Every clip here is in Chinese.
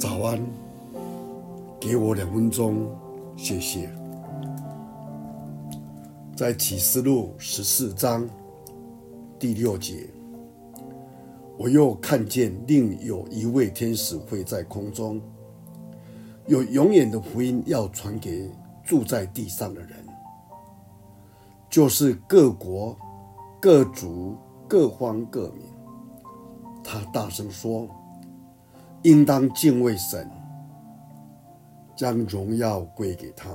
早安，给我两分钟，谢谢。在启示录十四章第六节，我又看见另有一位天使会在空中，有永远的福音要传给住在地上的人，就是各国、各族、各方、各民。他大声说。应当敬畏神，将荣耀归给他，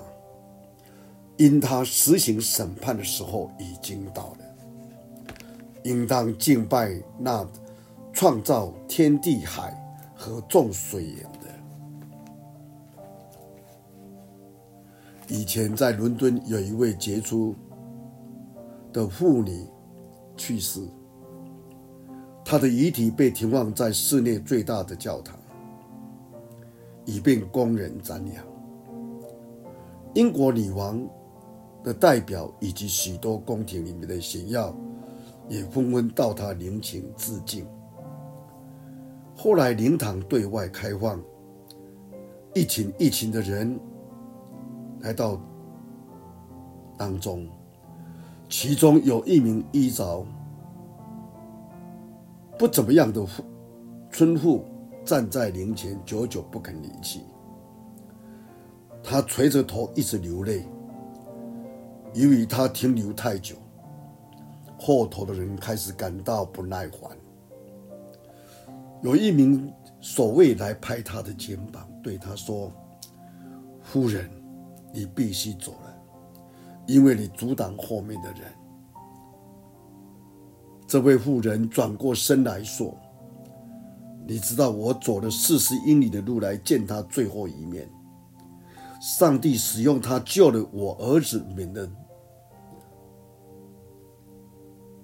因他实行审判的时候已经到了。应当敬拜那创造天地海和众水源的。以前在伦敦有一位杰出的妇女去世。他的遗体被停放在市内最大的教堂，以便供人瞻仰。英国女王的代表以及许多宫廷里面的显要，也纷纷到他陵寝致敬。后来灵堂对外开放，一群一群的人来到当中，其中有一名衣着。不怎么样的村妇站在灵前，久久不肯离去。她垂着头，一直流泪。由于她停留太久，后头的人开始感到不耐烦。有一名守卫来拍他的肩膀，对他说：“夫人，你必须走了，因为你阻挡后面的人。”这位妇人转过身来说：“你知道我走了四十英里的路来见他最后一面。上帝使用他救了我儿子，免得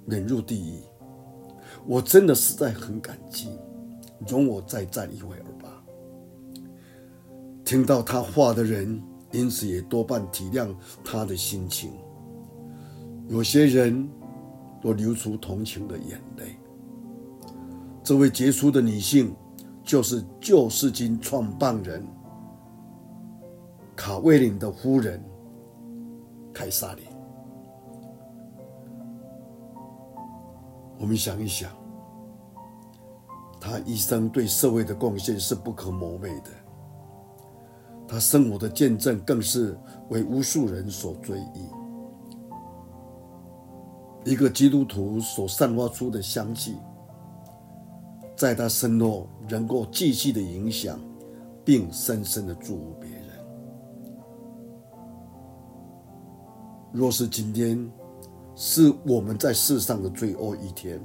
免入地狱。我真的实在很感激。容我再站一会儿吧。”听到他话的人，因此也多半体谅他的心情。有些人。都流出同情的眼泪。这位杰出的女性，就是旧世经创办人卡维林的夫人凯撒琳。我们想一想，她一生对社会的贡献是不可磨灭的，她生活的见证更是为无数人所追忆。一个基督徒所散发出的香气，在他身后能够继续的影响，并深深的祝福别人。若是今天是我们在世上的最后一天，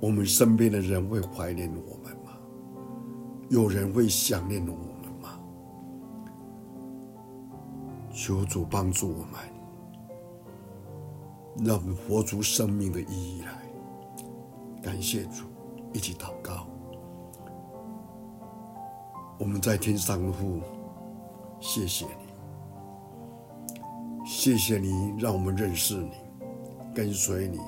我们身边的人会怀念我们吗？有人会想念我们吗？求主帮助我们。让我们活出生命的意义来，感谢主，一起祷告。我们在天上的父，谢谢你，谢谢你让我们认识你，跟随你，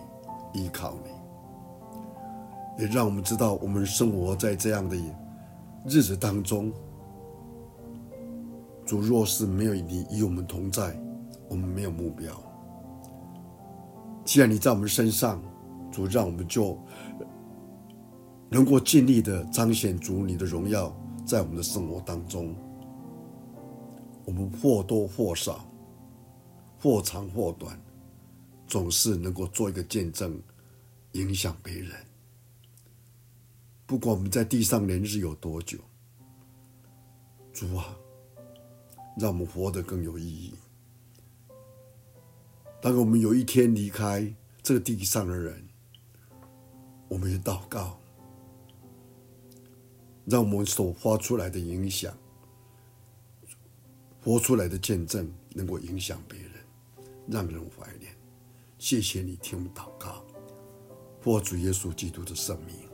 依靠你，也让我们知道我们生活在这样的日子当中，主若是没有你与我们同在，我们没有目标。既然你在我们身上，主让我们就能够尽力的彰显主你的荣耀，在我们的生活当中，我们或多或少，或长或短，总是能够做一个见证，影响别人。不管我们在地上年日有多久，主啊，让我们活得更有意义。当我们有一天离开这个地上的人，我们也祷告，让我们所发出来的影响、活出来的见证，能够影响别人，让人怀念。谢谢你听我们祷告，奉主耶稣基督的圣名。